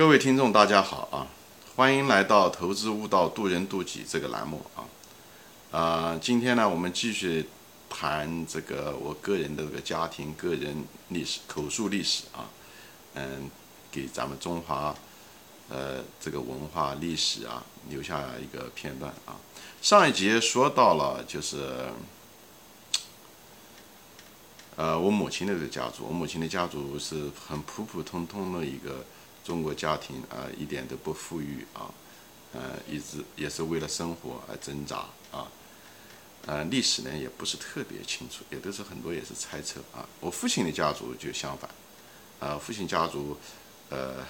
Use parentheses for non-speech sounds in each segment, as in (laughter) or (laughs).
各位听众，大家好啊！欢迎来到《投资悟道，渡人渡己》这个栏目啊。啊，今天呢，我们继续谈这个我个人的这个家庭、个人历史、口述历史啊。嗯，给咱们中华呃这个文化历史啊留下一个片段啊。上一节说到了，就是呃我母亲的这个家族，我母亲的家族是很普普通通的一个。中国家庭啊，一点都不富裕啊，呃，一直也是为了生活而挣扎啊，呃，历史呢也不是特别清楚，也都是很多也是猜测啊。我父亲的家族就相反，啊，父亲家族，呃，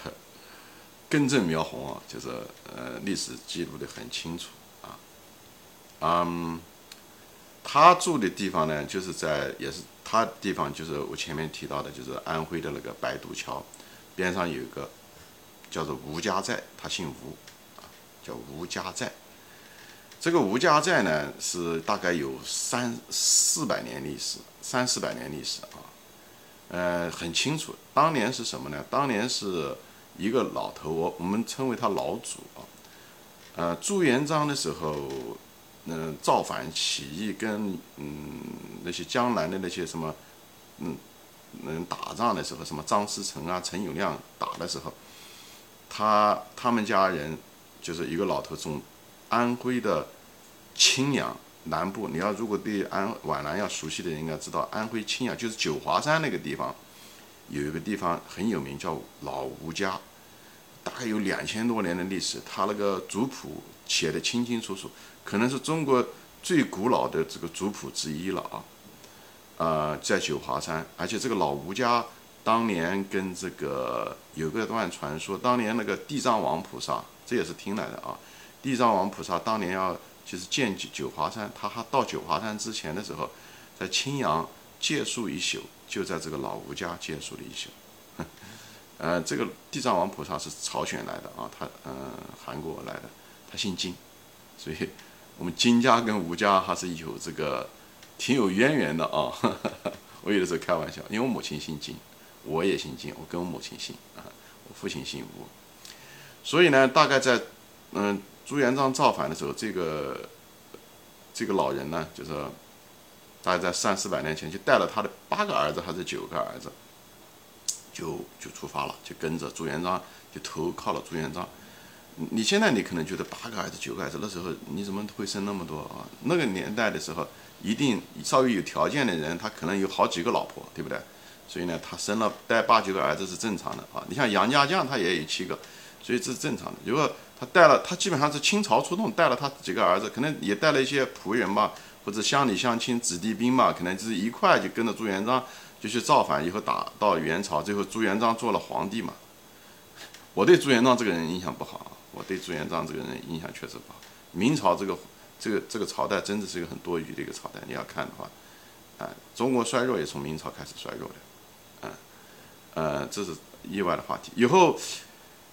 根正苗红啊，就是呃，历史记录的很清楚啊，嗯，他住的地方呢，就是在也是他地方，就是我前面提到的，就是安徽的那个白渡桥边上有一个。叫做吴家寨，他姓吴，啊，叫吴家寨。这个吴家寨呢，是大概有三四百年历史，三四百年历史啊。呃，很清楚，当年是什么呢？当年是一个老头，我我们称为他老祖啊。呃，朱元璋的时候，嗯，造反起义跟嗯那些江南的那些什么，嗯嗯打仗的时候，什么张士诚啊、陈友谅打的时候。他他们家人就是一个老头，从安徽的青阳南部。你要如果对安皖南要熟悉的人应该知道，安徽青阳就是九华山那个地方，有一个地方很有名，叫老吴家，大概有两千多年的历史。他那个族谱写的清清楚楚，可能是中国最古老的这个族谱之一了啊。呃，在九华山，而且这个老吴家。当年跟这个有个段传说，当年那个地藏王菩萨，这也是听来的啊。地藏王菩萨当年要就是建九九华山，他还到九华山之前的时候，在青阳借宿一宿，就在这个老吴家借宿了一宿。呃，这个地藏王菩萨是朝鲜来的啊，他嗯韩国来的，他姓金，所以我们金家跟吴家还是有这个挺有渊源的啊。(laughs) 我有的时候开玩笑，因为我母亲姓金。我也姓金，我跟我母亲姓啊，我父亲姓吴，所以呢，大概在嗯朱元璋造反的时候，这个这个老人呢，就是大概在三四百年前就带了他的八个儿子还是九个儿子，就就出发了，就跟着朱元璋，就投靠了朱元璋。你现在你可能觉得八个儿子九个儿子，那时候你怎么会生那么多啊？那个年代的时候，一定稍微有条件的人，他可能有好几个老婆，对不对？所以呢，他生了带八九个儿子是正常的啊。你像杨家将，他也有七个，所以这是正常的。如果他带了，他基本上是倾巢出动，带了他几个儿子，可能也带了一些仆人吧，或者乡里乡亲、子弟兵嘛，可能就是一块就跟着朱元璋就去造反，以后打到元朝，最后朱元璋做了皇帝嘛。我对朱元璋这个人印象不好啊，我对朱元璋这个人印象确实不好。明朝这个这个这个朝代真的是一个很多余的一个朝代，你要看的话，啊，中国衰弱也从明朝开始衰弱的。呃，这是意外的话题。以后，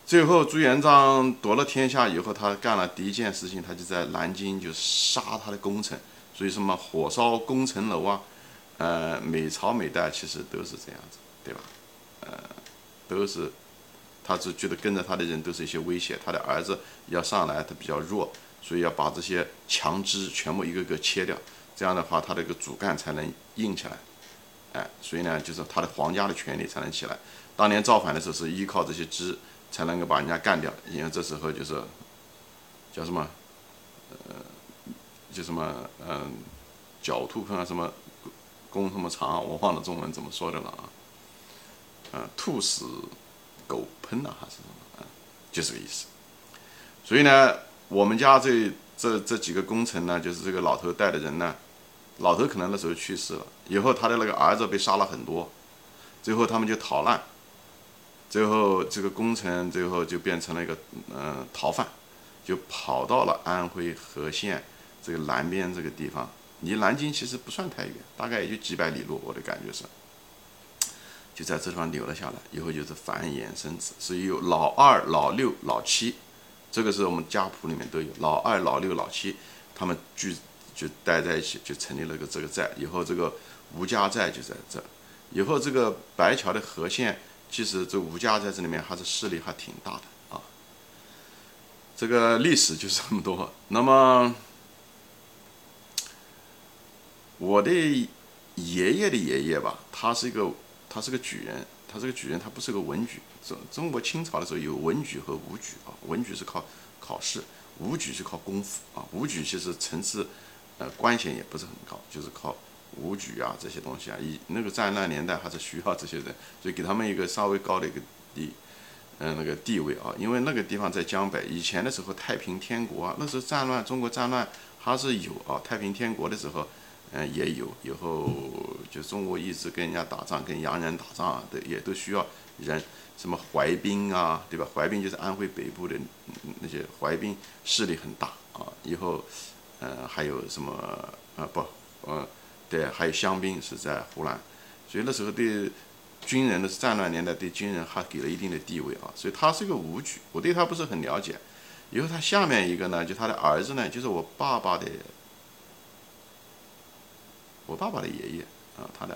最后朱元璋夺了天下以后，他干了第一件事情，他就在南京就杀他的功臣。所以什么火烧功臣楼啊，呃，每朝每代其实都是这样子，对吧？呃，都是，他只觉得跟着他的人都是一些威胁，他的儿子要上来，他比较弱，所以要把这些强枝全部一个个切掉，这样的话，他这个主干才能硬起来。所以呢，就是他的皇家的权力才能起来。当年造反的时候是依靠这些支才能够把人家干掉，因为这时候就是叫什么，呃，就什么，嗯，狡兔碰啊什么弓什么长，我忘了中文怎么说的了啊。嗯，兔死狗烹了还是什么？嗯，就这个意思。所以呢，我们家这这这几个功臣呢，就是这个老头带的人呢。老头可能那时候去世了，以后他的那个儿子被杀了很多，最后他们就逃难，最后这个功臣最后就变成了一个嗯逃犯，就跑到了安徽和县这个南边这个地方，离南京其实不算太远，大概也就几百里路，我的感觉是，就在这地方留了下来，以后就是繁衍生子，所以有老二、老六、老七，这个是我们家谱里面都有。老二、老六、老七，他们聚。就待在一起，就成立了个这个寨。以后这个吴家寨就在这。以后这个白桥的河县其实这吴家在这里面还是势力还挺大的啊。这个历史就是这么多。那么我的爷爷的爷爷吧，他是一个他是个举人，他是个举人，他不是个文举。中中国清朝的时候有文举和武举啊，文举是靠考试，武举是靠功夫啊。武举其实层次呃官衔也不是很高，就是靠。武举啊，这些东西啊，以那个战乱年代还是需要这些人，所以给他们一个稍微高的一个地，嗯，那个地位啊。因为那个地方在江北，以前的时候太平天国啊，那时候战乱，中国战乱还是有啊。太平天国的时候，嗯，也有。以后就中国一直跟人家打仗，跟洋人打仗啊，都也都需要人，什么淮兵啊，对吧？淮兵就是安徽北部的那些淮兵，势力很大啊。以后，嗯，还有什么啊？不，嗯。对，还有香槟是在湖南，所以那时候对军人的战乱年代，对军人还给了一定的地位啊。所以他是个武举，我对他不是很了解。以后他下面一个呢，就他的儿子呢，就是我爸爸的，我爸爸的爷爷啊，他的，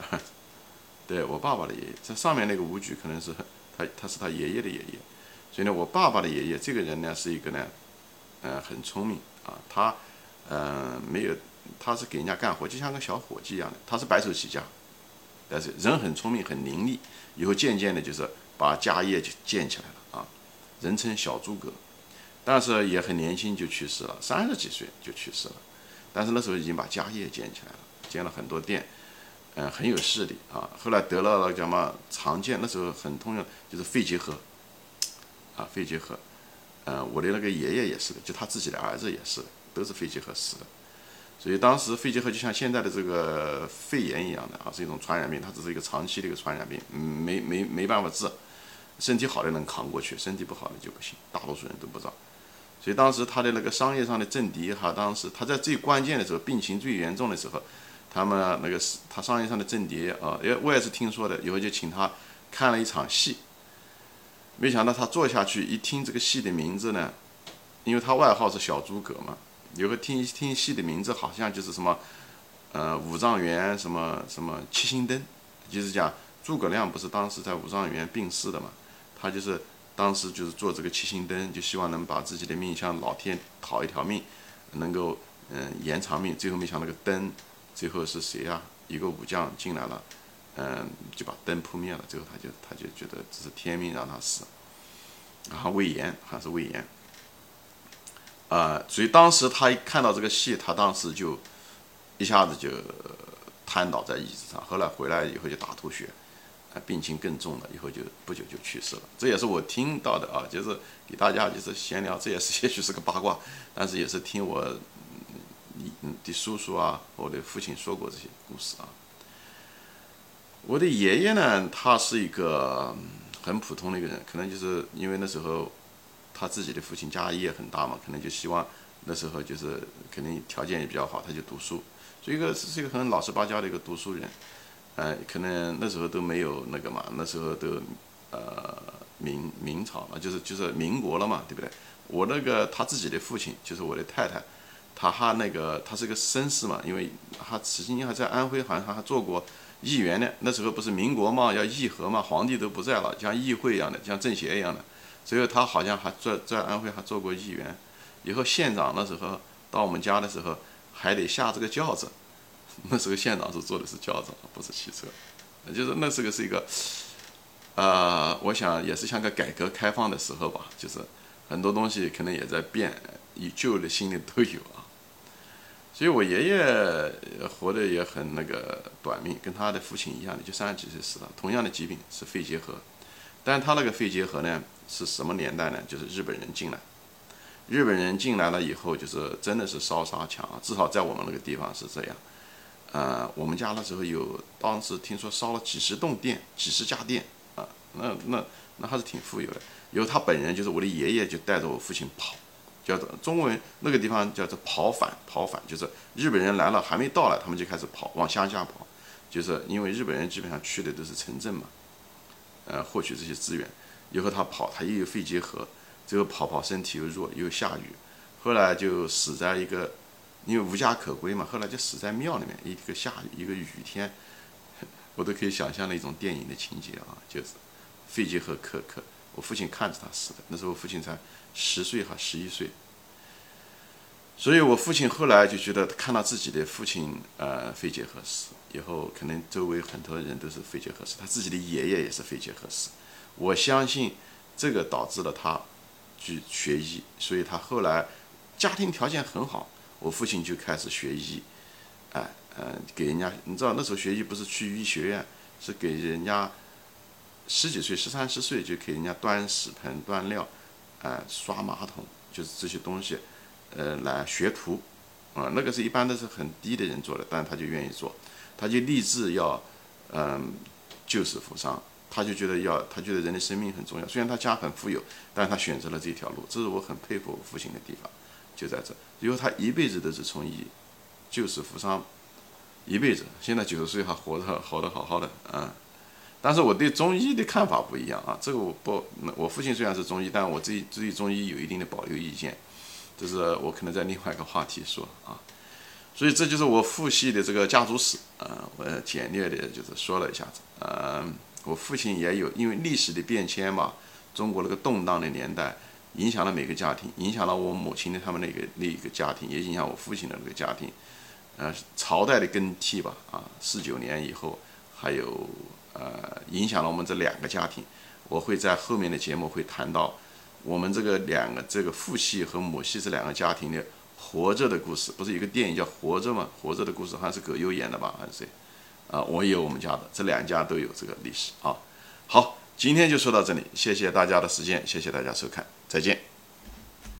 对我爸爸的爷爷。这上面那个武举可能是他，他是他爷爷的爷爷。所以呢，我爸爸的爷爷这个人呢，是一个呢，嗯，很聪明啊，他嗯没有。他是给人家干活，就像个小伙计一样的。他是白手起家，但是人很聪明，很伶俐。以后渐渐的，就是把家业就建起来了啊，人称小诸葛。但是也很年轻就去世了，三十几岁就去世了。但是那时候已经把家业建起来了，建了很多店，嗯，很有势力啊。后来得了那个叫什么常见，那时候很通用，就是肺结核啊，肺结核。嗯，我的那个爷爷也是的，就他自己的儿子也是的，都是肺结核死的。所以当时肺结核就像现在的这个肺炎一样的啊，是一种传染病，它只是一个长期的一个传染病，没没没办法治，身体好的能扛过去，身体不好的就不行，大多数人都不知道。所以当时他的那个商业上的政敌哈，当时他在最关键的时候，病情最严重的时候，他们那个是他商业上的政敌啊，为我也是听说的，以后就请他看了一场戏，没想到他坐下去一听这个戏的名字呢，因为他外号是小诸葛嘛。有个听听戏的名字，好像就是什么，呃，五丈原什么什么七星灯，就是讲诸葛亮不是当时在五丈原病逝的嘛，他就是当时就是做这个七星灯，就希望能把自己的命向老天讨一条命，能够嗯延长命。最后没想那个灯，最后是谁啊？一个武将进来了，嗯，就把灯扑灭了。最后他就他就觉得这是天命让他死，然后魏延还是魏延。啊，所以当时他一看到这个戏，他当时就一下子就瘫倒在椅子上。后来回来以后就大吐血，啊，病情更重了，以后就不久就去世了。这也是我听到的啊，就是给大家就是闲聊，这也是 (laughs) 也许是个八卦，但是也是听我你的叔叔啊，我的父亲说过这些故事啊。我的爷爷呢，他是一个很普通的一个人，可能就是因为那时候。他自己的父亲家业很大嘛，可能就希望那时候就是肯定条件也比较好，他就读书，所以一个是一个很老实巴交的一个读书人，呃，可能那时候都没有那个嘛，那时候都呃明明朝嘛，就是就是民国了嘛，对不对？我那个他自己的父亲就是我的太太，他还那个他是个绅士嘛，因为他曾经还在安徽好像还做过议员呢，那时候不是民国嘛，要议和嘛，皇帝都不在了，像议会一样的，像政协一样的。所以他好像还在在安徽还做过议员，以后县长那时候到我们家的时候还得下这个轿子，(laughs) 那时候县长是坐的是轿子，不是汽车，就是那时候是一个，呃，我想也是像个改革开放的时候吧，就是很多东西可能也在变，以旧的新的都有啊。所以我爷爷活的也很那个短命，跟他的父亲一样的，就三十几岁死了，同样的疾病是肺结核，但他那个肺结核呢？是什么年代呢？就是日本人进来，日本人进来了以后，就是真的是烧杀抢！至少在我们那个地方是这样。呃，我们家那时候有，当时听说烧了几十栋店，几十家店啊，那那那还是挺富有的。有他本人，就是我的爷爷，就带着我父亲跑，叫做中文那个地方叫做跑反，跑反就是日本人来了还没到来，他们就开始跑，往乡下跑，就是因为日本人基本上去的都是城镇嘛，呃，获取这些资源。以后他跑，他又有肺结核，最后跑跑身体又弱，又下雨，后来就死在一个，因为无家可归嘛，后来就死在庙里面。一个下雨，一个雨天，(laughs) 我都可以想象那种电影的情节啊，就是肺结核可可，我父亲看着他死的，那时候我父亲才十岁哈十一岁。所以我父亲后来就觉得看到自己的父亲呃肺结核死以后，可能周围很多人都是肺结核死，他自己的爷爷也是肺结核死。我相信这个导致了他去学医，所以他后来家庭条件很好，我父亲就开始学医，哎嗯给人家，你知道那时候学医不是去医学院，是给人家十几岁十三十岁就给人家端屎盆端尿，啊刷马桶，就是这些东西。呃，来学徒，啊，那个是一般都是很低的人做的，但他就愿意做，他就立志要，嗯，救死扶伤，他就觉得要，他觉得人的生命很重要。虽然他家很富有，但他选择了这条路，这是我很佩服我父亲的地方，就在这。因为他一辈子都是从医，救死扶伤，一辈子，现在九十岁还活得活得好好的，啊。但是我对中医的看法不一样啊，这个我不，我父亲虽然是中医，但我自己对中医有一定的保留意见。就是我可能在另外一个话题说啊，所以这就是我父系的这个家族史啊，我简略的就是说了一下子。嗯，我父亲也有，因为历史的变迁嘛，中国那个动荡的年代，影响了每个家庭，影响了我母亲的他们那个那一个家庭，也影响我父亲的那个家庭。呃，朝代的更替吧，啊，四九年以后，还有呃，影响了我们这两个家庭。我会在后面的节目会谈到。我们这个两个这个父系和母系这两个家庭的活着的故事，不是有个电影叫《活着》吗？活着的故事好像是葛优演的吧，还是谁？啊，我有我们家的，这两家都有这个历史啊。好，今天就说到这里，谢谢大家的时间，谢谢大家收看，再见。